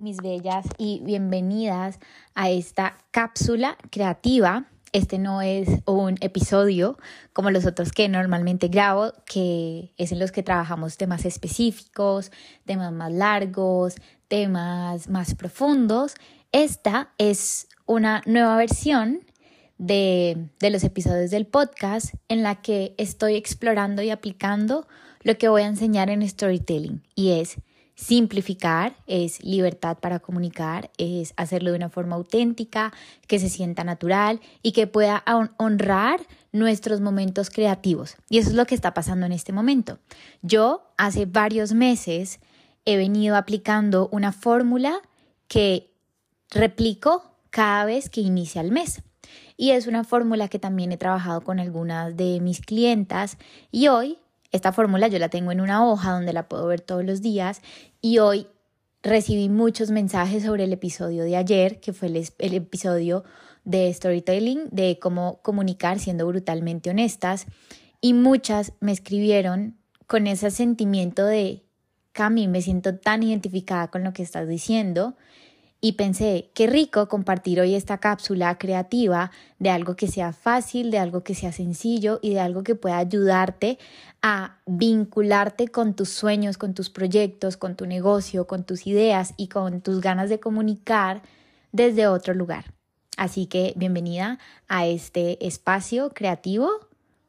Mis bellas, y bienvenidas a esta cápsula creativa. Este no es un episodio como los otros que normalmente grabo, que es en los que trabajamos temas específicos, temas más largos, temas más profundos. Esta es una nueva versión de, de los episodios del podcast en la que estoy explorando y aplicando lo que voy a enseñar en storytelling y es Simplificar es libertad para comunicar, es hacerlo de una forma auténtica, que se sienta natural y que pueda honrar nuestros momentos creativos. Y eso es lo que está pasando en este momento. Yo hace varios meses he venido aplicando una fórmula que replico cada vez que inicia el mes. Y es una fórmula que también he trabajado con algunas de mis clientas y hoy esta fórmula yo la tengo en una hoja donde la puedo ver todos los días y hoy recibí muchos mensajes sobre el episodio de ayer, que fue el, episodio de storytelling, de cómo comunicar siendo brutalmente honestas. Y muchas me escribieron con ese sentimiento de, Cami, me siento tan identificada con lo que estás diciendo y pensé, qué rico compartir hoy esta cápsula creativa de algo que sea fácil, de algo que sea sencillo y de algo que pueda ayudarte a vincularte con tus sueños, con tus proyectos, con tu negocio, con tus ideas y con tus ganas de comunicar desde otro lugar. Así que bienvenida a este espacio creativo,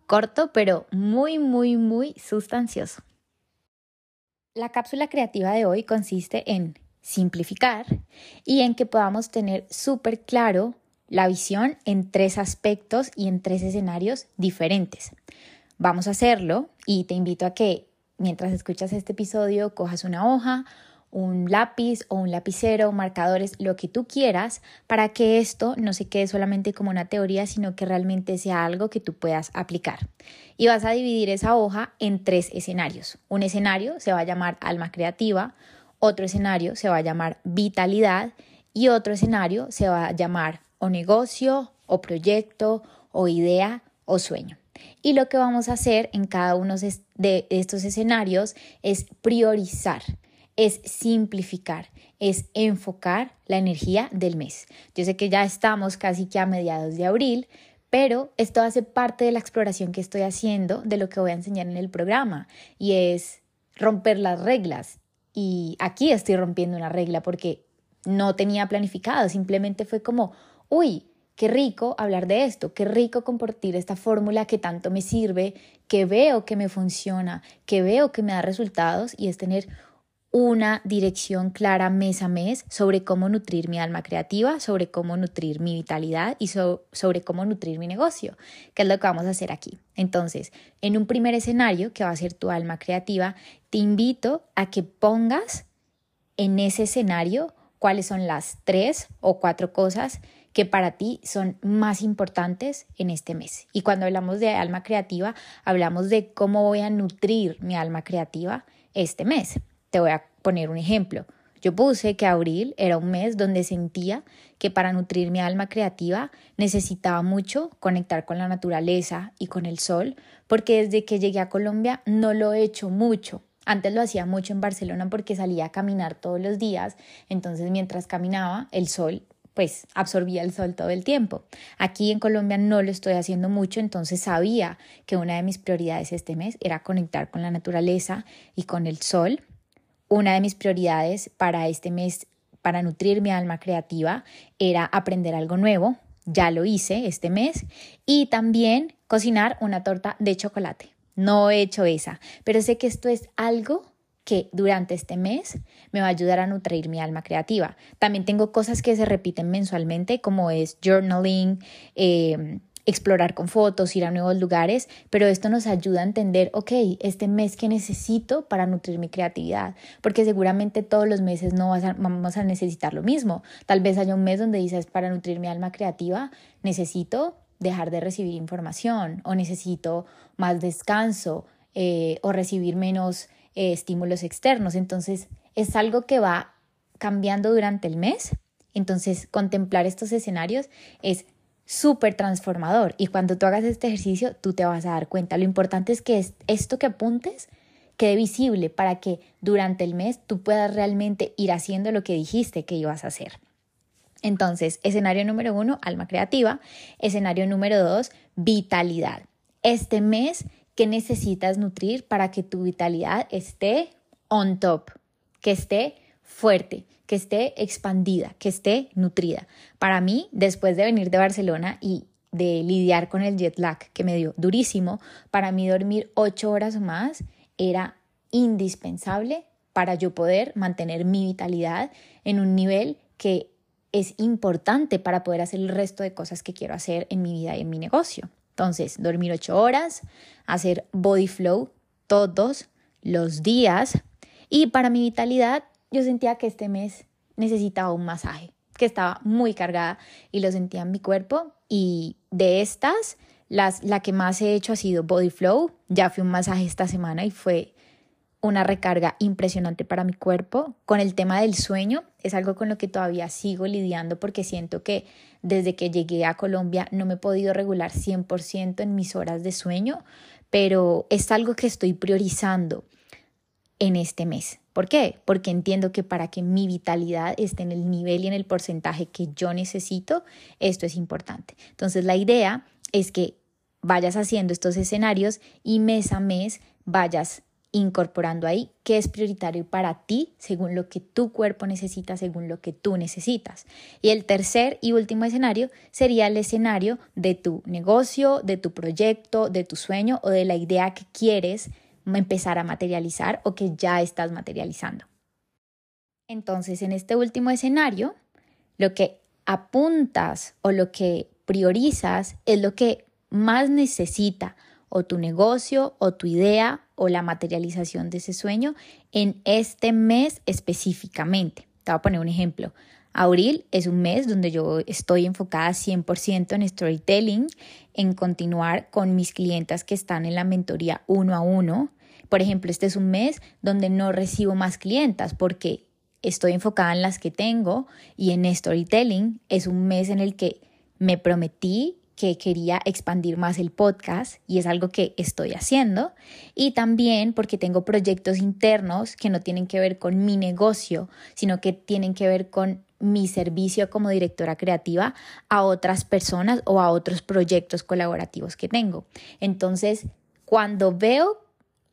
corto, pero muy, muy, muy sustancioso. La cápsula creativa de hoy consiste en simplificar y en que podamos tener súper claro la visión en tres aspectos y en tres escenarios diferentes. Vamos a hacerlo y te invito a que mientras escuchas este episodio cojas una hoja, un lápiz o un lapicero, marcadores, lo que tú quieras, para que esto no se quede solamente como una teoría, sino que realmente sea algo que tú puedas aplicar. Y vas a dividir esa hoja en tres escenarios. Un escenario se va a llamar alma creativa, otro escenario se va a llamar vitalidad y otro escenario se va a llamar o negocio o proyecto o idea o sueño. Y lo que vamos a hacer en cada uno de estos escenarios es priorizar, es simplificar, es enfocar la energía del mes. Yo sé que ya estamos casi que a mediados de abril, pero esto hace parte de la exploración que estoy haciendo de lo que voy a enseñar en el programa y es romper las reglas y aquí estoy rompiendo una regla porque no tenía planificado, simplemente fue como, uy, qué rico hablar de esto, qué rico compartir esta fórmula que tanto me sirve, que veo que me funciona, que veo que me da resultados y es tener una dirección clara mes a mes sobre cómo nutrir mi alma creativa, sobre cómo nutrir mi vitalidad y sobre cómo nutrir mi negocio, que es lo que vamos a hacer aquí. Entonces, en un primer escenario, que va a ser tu alma creativa, te invito a que pongas en ese escenario cuáles son las tres o cuatro cosas que para ti son más importantes en este mes. Y cuando hablamos de alma creativa, hablamos de cómo voy a nutrir mi alma creativa este mes. Te voy a poner un ejemplo. Yo puse que abril era un mes donde sentía que para nutrir mi alma creativa necesitaba mucho conectar con la naturaleza y con el sol, porque desde que llegué a Colombia no lo he hecho mucho. Antes lo hacía mucho en Barcelona porque salía a caminar todos los días, entonces mientras caminaba el sol pues absorbía el sol todo el tiempo. Aquí en Colombia no lo estoy haciendo mucho, entonces sabía que una de mis prioridades este mes era conectar con la naturaleza y con el sol una de mis prioridades para este mes, para nutrir mi alma creativa, era aprender algo nuevo. Ya lo hice este mes. Y también cocinar una torta de chocolate. No he hecho esa, pero sé que esto es algo que durante este mes me va a ayudar a nutrir mi alma creativa. También tengo cosas que se repiten mensualmente, como es journaling, eh, explorar con fotos, ir a nuevos lugares, pero esto nos ayuda a entender, ok, este mes que necesito para nutrir mi creatividad, porque seguramente todos los meses no vamos a necesitar lo mismo. Tal vez haya un mes donde dices, para nutrir mi alma creativa, necesito dejar de recibir información o necesito más descanso eh, o recibir menos eh, estímulos externos. Entonces, es algo que va cambiando durante el mes. Entonces, contemplar estos escenarios es súper transformador y cuando tú hagas este ejercicio tú te vas a dar cuenta. Lo importante es que esto que apuntes quede visible para que durante el mes tú puedas realmente ir haciendo lo que dijiste que ibas a hacer. Entonces, escenario número uno, alma creativa. Escenario número dos, vitalidad. Este mes, ¿qué necesitas nutrir para que tu vitalidad esté on top? Que esté fuerte, que esté expandida, que esté nutrida. Para mí, después de venir de Barcelona y de lidiar con el jet lag que me dio durísimo, para mí dormir ocho horas más era indispensable para yo poder mantener mi vitalidad en un nivel que es importante para poder hacer el resto de cosas que quiero hacer en mi vida y en mi negocio. Entonces, dormir ocho horas, hacer body flow todos los días y para mi vitalidad yo sentía que este mes necesitaba un masaje, que estaba muy cargada y lo sentía en mi cuerpo y de estas, las, la que más he hecho ha sido Body Flow. Ya fui un masaje esta semana y fue una recarga impresionante para mi cuerpo. Con el tema del sueño, es algo con lo que todavía sigo lidiando porque siento que desde que llegué a Colombia no me he podido regular 100% en mis horas de sueño, pero es algo que estoy priorizando en este mes. ¿Por qué? Porque entiendo que para que mi vitalidad esté en el nivel y en el porcentaje que yo necesito, esto es importante. Entonces la idea es que vayas haciendo estos escenarios y mes a mes vayas incorporando ahí qué es prioritario para ti según lo que tu cuerpo necesita, según lo que tú necesitas. Y el tercer y último escenario sería el escenario de tu negocio, de tu proyecto, de tu sueño o de la idea que quieres empezar a materializar o que ya estás materializando. Entonces, en este último escenario, lo que apuntas o lo que priorizas es lo que más necesita o tu negocio o tu idea o la materialización de ese sueño en este mes específicamente. Te voy a poner un ejemplo. Abril es un mes donde yo estoy enfocada 100% en storytelling, en continuar con mis clientas que están en la mentoría uno a uno, por ejemplo, este es un mes donde no recibo más clientas porque estoy enfocada en las que tengo y en storytelling es un mes en el que me prometí que quería expandir más el podcast y es algo que estoy haciendo. Y también porque tengo proyectos internos que no tienen que ver con mi negocio, sino que tienen que ver con mi servicio como directora creativa a otras personas o a otros proyectos colaborativos que tengo. Entonces, cuando veo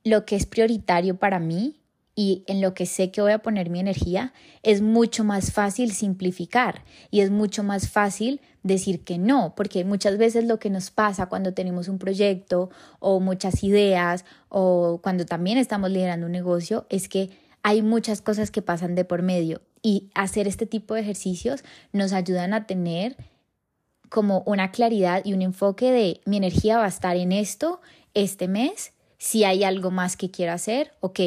lo que es prioritario para mí y en lo que sé que voy a poner mi energía, es mucho más fácil simplificar y es mucho más fácil decir que no, porque muchas veces lo que nos pasa cuando tenemos un proyecto o muchas ideas o cuando también estamos liderando un negocio es que hay muchas cosas que pasan de por medio y hacer este tipo de ejercicios nos ayudan a tener como una claridad y un enfoque de mi energía va a estar en esto este mes si hay algo más que quiero hacer, ok,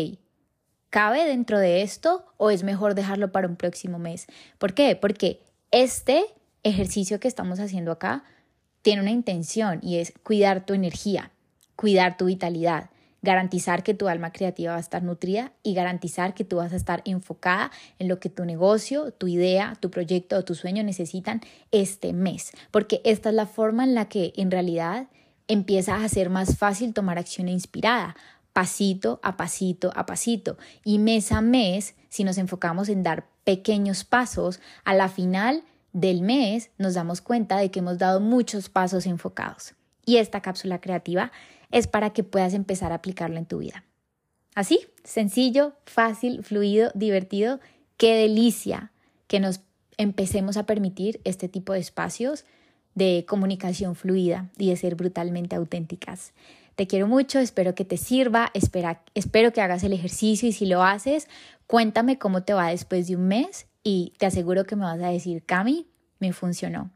¿cabe dentro de esto o es mejor dejarlo para un próximo mes? ¿Por qué? Porque este ejercicio que estamos haciendo acá tiene una intención y es cuidar tu energía, cuidar tu vitalidad, garantizar que tu alma creativa va a estar nutrida y garantizar que tú vas a estar enfocada en lo que tu negocio, tu idea, tu proyecto o tu sueño necesitan este mes, porque esta es la forma en la que en realidad empieza a ser más fácil tomar acción inspirada, pasito a pasito a pasito. Y mes a mes, si nos enfocamos en dar pequeños pasos, a la final del mes nos damos cuenta de que hemos dado muchos pasos enfocados. Y esta cápsula creativa es para que puedas empezar a aplicarla en tu vida. Así, sencillo, fácil, fluido, divertido. Qué delicia que nos empecemos a permitir este tipo de espacios de comunicación fluida y de ser brutalmente auténticas. Te quiero mucho, espero que te sirva, espera, espero que hagas el ejercicio y si lo haces, cuéntame cómo te va después de un mes y te aseguro que me vas a decir, Cami, me funcionó.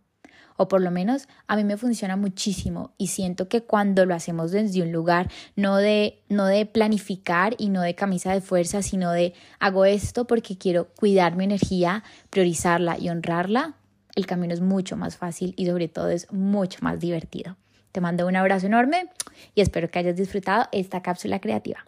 O por lo menos a mí me funciona muchísimo y siento que cuando lo hacemos desde un lugar no de, no de planificar y no de camisa de fuerza, sino de hago esto porque quiero cuidar mi energía, priorizarla y honrarla, el camino es mucho más fácil y sobre todo es mucho más divertido. Te mando un abrazo enorme y espero que hayas disfrutado esta cápsula creativa.